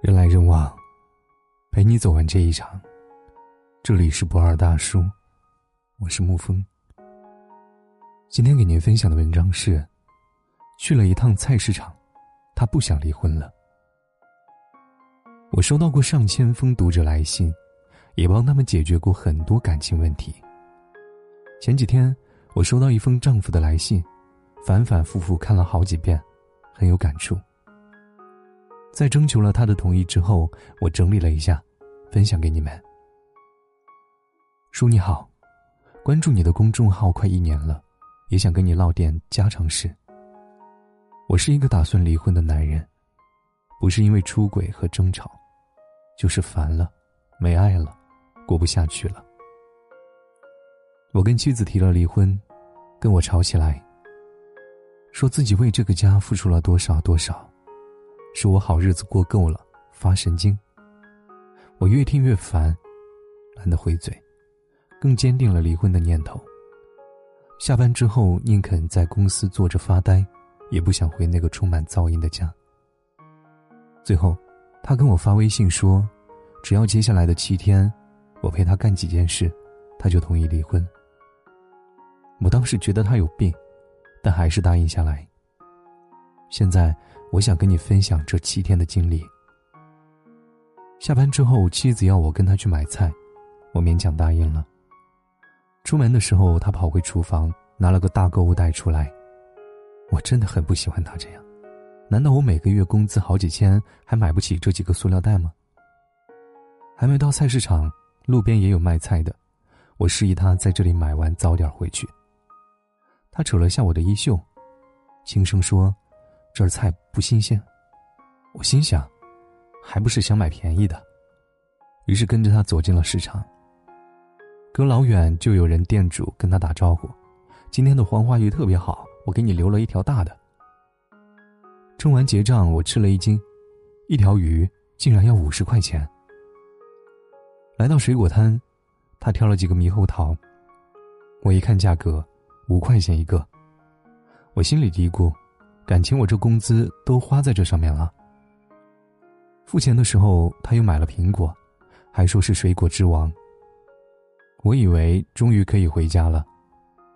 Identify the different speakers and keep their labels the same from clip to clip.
Speaker 1: 人来人往，陪你走完这一场。这里是不二大叔，我是沐风。今天给您分享的文章是：去了一趟菜市场，他不想离婚了。我收到过上千封读者来信，也帮他们解决过很多感情问题。前几天，我收到一封丈夫的来信，反反复复看了好几遍，很有感触。在征求了他的同意之后，我整理了一下，分享给你们。叔你好，关注你的公众号快一年了，也想跟你唠点家常事。我是一个打算离婚的男人，不是因为出轨和争吵，就是烦了，没爱了，过不下去了。我跟妻子提了离婚，跟我吵起来，说自己为这个家付出了多少多少。是我好日子过够了，发神经。我越听越烦，懒得回嘴，更坚定了离婚的念头。下班之后宁肯在公司坐着发呆，也不想回那个充满噪音的家。最后，他跟我发微信说，只要接下来的七天，我陪他干几件事，他就同意离婚。我当时觉得他有病，但还是答应下来。现在。我想跟你分享这七天的经历。下班之后，妻子要我跟她去买菜，我勉强答应了。出门的时候，他跑回厨房拿了个大购物袋出来。我真的很不喜欢他这样。难道我每个月工资好几千，还买不起这几个塑料袋吗？还没到菜市场，路边也有卖菜的，我示意他在这里买完早点回去。他扯了下我的衣袖，轻声说。这儿菜不新鲜，我心想，还不是想买便宜的，于是跟着他走进了市场。隔老远就有人店主跟他打招呼：“今天的黄花鱼特别好，我给你留了一条大的。”称完结账，我吃了一惊，一条鱼竟然要五十块钱。来到水果摊，他挑了几个猕猴桃，我一看价格，五块钱一个，我心里嘀咕。感情我这工资都花在这上面了。付钱的时候，他又买了苹果，还说是水果之王。我以为终于可以回家了，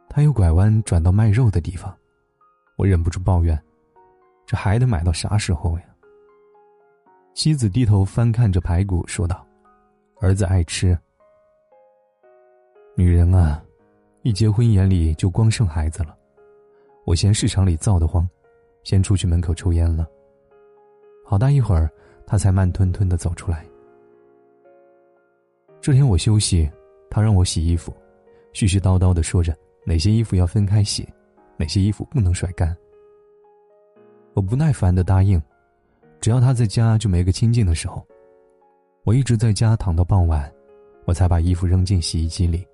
Speaker 1: 他又拐弯转到卖肉的地方，我忍不住抱怨：“这还得买到啥时候呀？”妻子低头翻看着排骨，说道：“儿子爱吃。”女人啊，一结婚眼里就光剩孩子了。我嫌市场里燥得慌。先出去门口抽烟了。好大一会儿，他才慢吞吞的走出来。这天我休息，他让我洗衣服，絮絮叨叨的说着哪些衣服要分开洗，哪些衣服不能甩干。我不耐烦的答应，只要他在家就没个清静的时候。我一直在家躺到傍晚，我才把衣服扔进洗衣机里，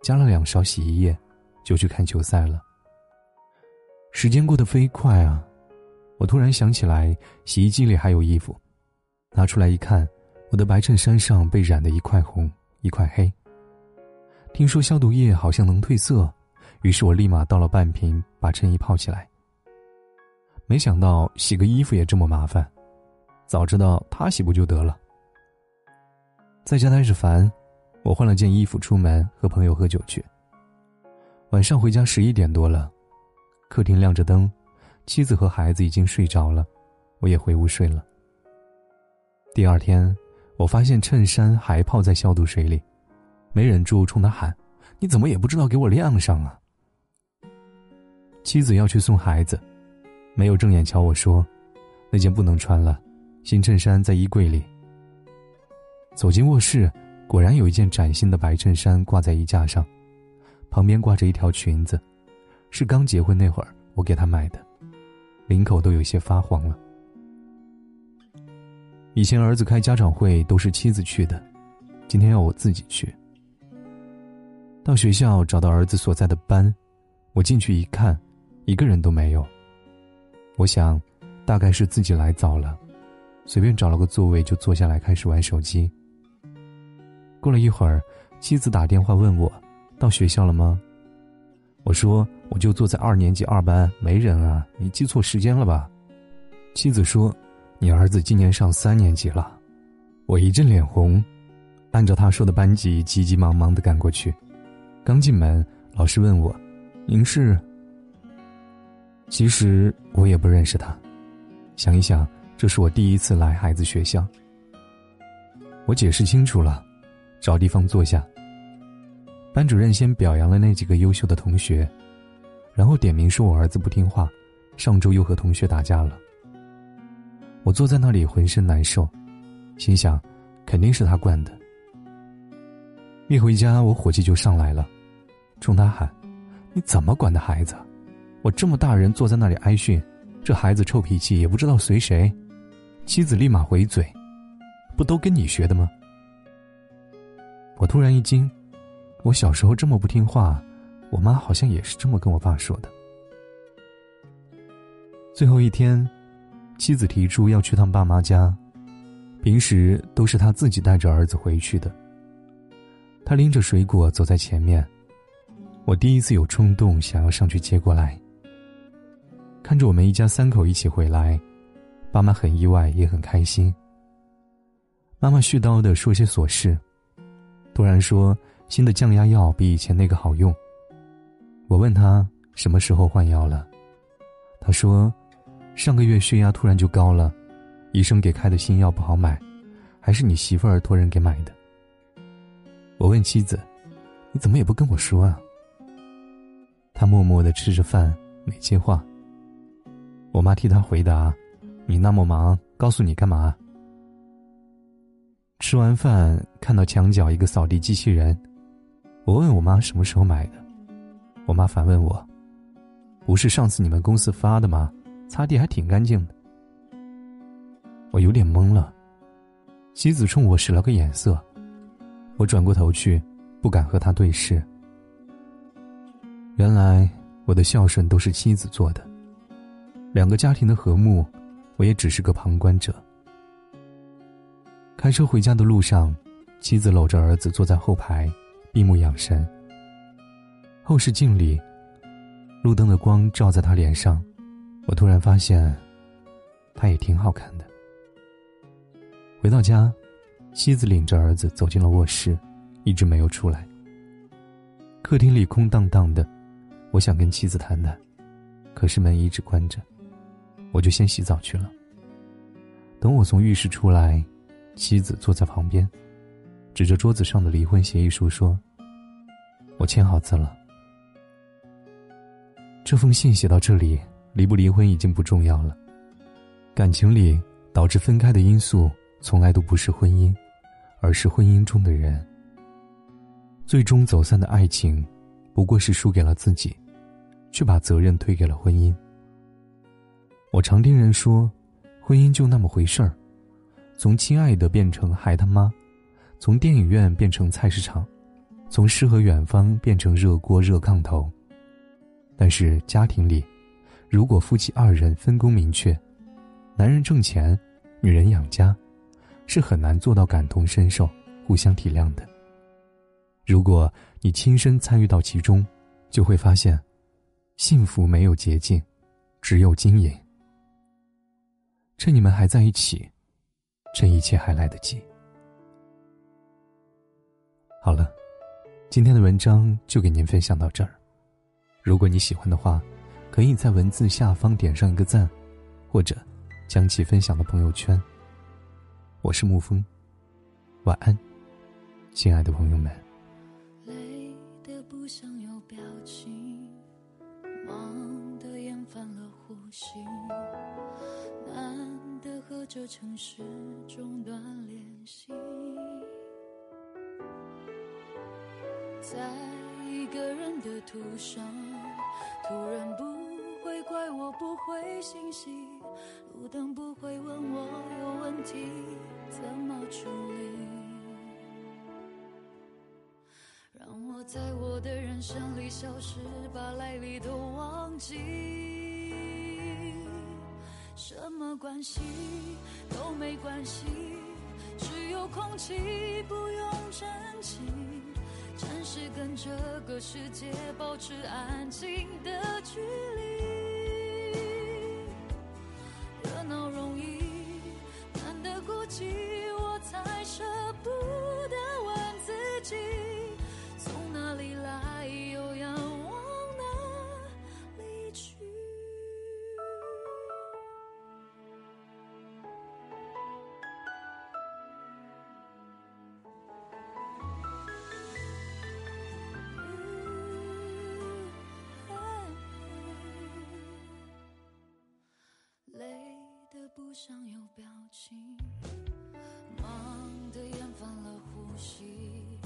Speaker 1: 加了两勺洗衣液，就去看球赛了。时间过得飞快啊！我突然想起来，洗衣机里还有衣服，拿出来一看，我的白衬衫上被染的一块红一块黑。听说消毒液好像能褪色，于是我立马倒了半瓶，把衬衣泡起来。没想到洗个衣服也这么麻烦，早知道他洗不就得了。在家待着烦，我换了件衣服出门和朋友喝酒去。晚上回家十一点多了。客厅亮着灯，妻子和孩子已经睡着了，我也回屋睡了。第二天，我发现衬衫还泡在消毒水里，没忍住冲他喊：“你怎么也不知道给我晾上啊？”妻子要去送孩子，没有正眼瞧我说：“那件不能穿了，新衬衫在衣柜里。”走进卧室，果然有一件崭新的白衬衫挂在衣架上，旁边挂着一条裙子。是刚结婚那会儿我给他买的，领口都有些发黄了。以前儿子开家长会都是妻子去的，今天要我自己去。到学校找到儿子所在的班，我进去一看，一个人都没有。我想，大概是自己来早了，随便找了个座位就坐下来开始玩手机。过了一会儿，妻子打电话问我，到学校了吗？我说。我就坐在二年级二班，没人啊！你记错时间了吧？妻子说：“你儿子今年上三年级了。”我一阵脸红，按照他说的班级急急忙忙的赶过去。刚进门，老师问我：“您是？”其实我也不认识他。想一想，这是我第一次来孩子学校。我解释清楚了，找地方坐下。班主任先表扬了那几个优秀的同学，然后点名说我儿子不听话，上周又和同学打架了。我坐在那里浑身难受。心想，肯定是他惯的。一回家，我火气就上来了，冲他喊：“你怎么管的孩子？我这么大人坐在那里挨训，这孩子臭脾气也不知道随谁。”妻子立马回嘴：“不都跟你学的吗？”我突然一惊，我小时候这么不听话，我妈好像也是这么跟我爸说的。最后一天，妻子提出要去趟爸妈家。平时都是他自己带着儿子回去的。他拎着水果走在前面，我第一次有冲动想要上去接过来。看着我们一家三口一起回来，爸妈很意外也很开心。妈妈絮叨的说些琐事，突然说新的降压药比以前那个好用。我问他什么时候换药了，他说上个月血压突然就高了。医生给开的新药不好买，还是你媳妇儿托人给买的。我问妻子：“你怎么也不跟我说啊？”他默默的吃着饭，没接话。我妈替他回答：“你那么忙，告诉你干嘛？”吃完饭，看到墙角一个扫地机器人，我问我妈什么时候买的，我妈反问我：“不是上次你们公司发的吗？擦地还挺干净的。”我有点懵了，妻子冲我使了个眼色，我转过头去，不敢和他对视。原来我的孝顺都是妻子做的，两个家庭的和睦，我也只是个旁观者。开车回家的路上，妻子搂着儿子坐在后排，闭目养神。后视镜里，路灯的光照在他脸上，我突然发现，他也挺好看的。回到家，妻子领着儿子走进了卧室，一直没有出来。客厅里空荡荡的，我想跟妻子谈谈，可是门一直关着，我就先洗澡去了。等我从浴室出来，妻子坐在旁边，指着桌子上的离婚协议书说：“我签好字了。”这封信写到这里，离不离婚已经不重要了，感情里导致分开的因素。从来都不是婚姻，而是婚姻中的人。最终走散的爱情，不过是输给了自己，却把责任推给了婚姻。我常听人说，婚姻就那么回事儿，从亲爱的变成孩他妈，从电影院变成菜市场，从诗和远方变成热锅热炕头。但是家庭里，如果夫妻二人分工明确，男人挣钱，女人养家。是很难做到感同身受、互相体谅的。如果你亲身参与到其中，就会发现，幸福没有捷径，只有经营。趁你们还在一起，趁一切还来得及。好了，今天的文章就给您分享到这儿。如果你喜欢的话，可以在文字下方点上一个赞，或者将其分享到朋友圈。我是沐风，晚安，亲爱的朋友们。
Speaker 2: 累的不想有表情，忙的厌烦了呼吸，难得和这城市中断联系，在一个人的途上，突然不会怪我不回信息，路灯不会问我有问题。怎么处理？让我在我的人生里消失，把来历都忘记。什么关系都没关系，只有空气不用珍惜。暂时跟这个世界保持安静的距离。想有表情，忙得厌烦了呼吸，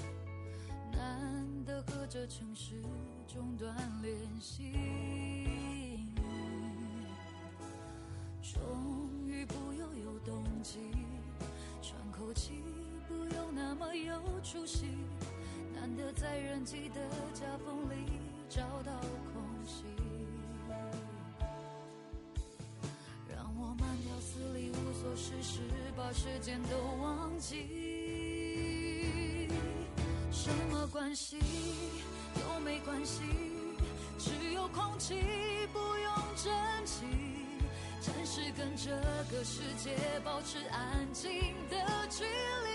Speaker 2: 难得和这城市中断联系，终于不又有动机，喘口气不用那么有出息，难得在人际的夹缝里找到空隙。是，把时间都忘记。什么关系都没关系，只有空气不用珍惜。暂时跟这个世界保持安静的距离。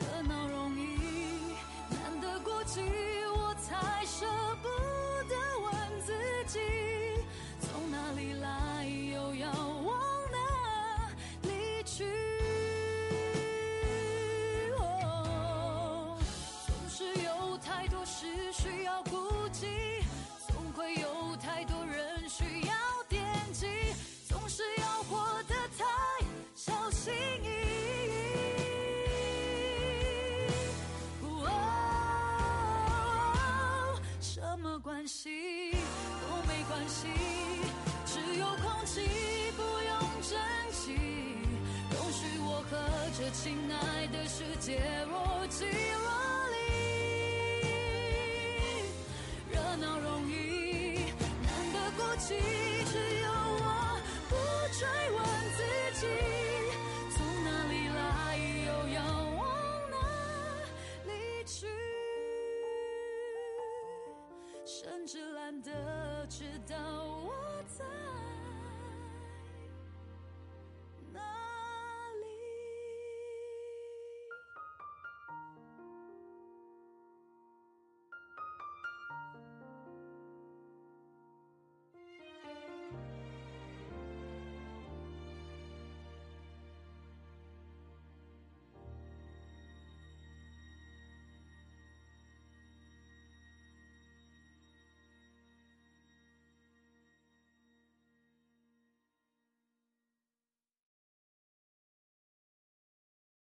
Speaker 2: 热闹容易，难得孤寂，我才舍关系都没关系，只有空气不用珍惜。容许我和这亲爱的世界若即若离。热闹容易，难得孤寂。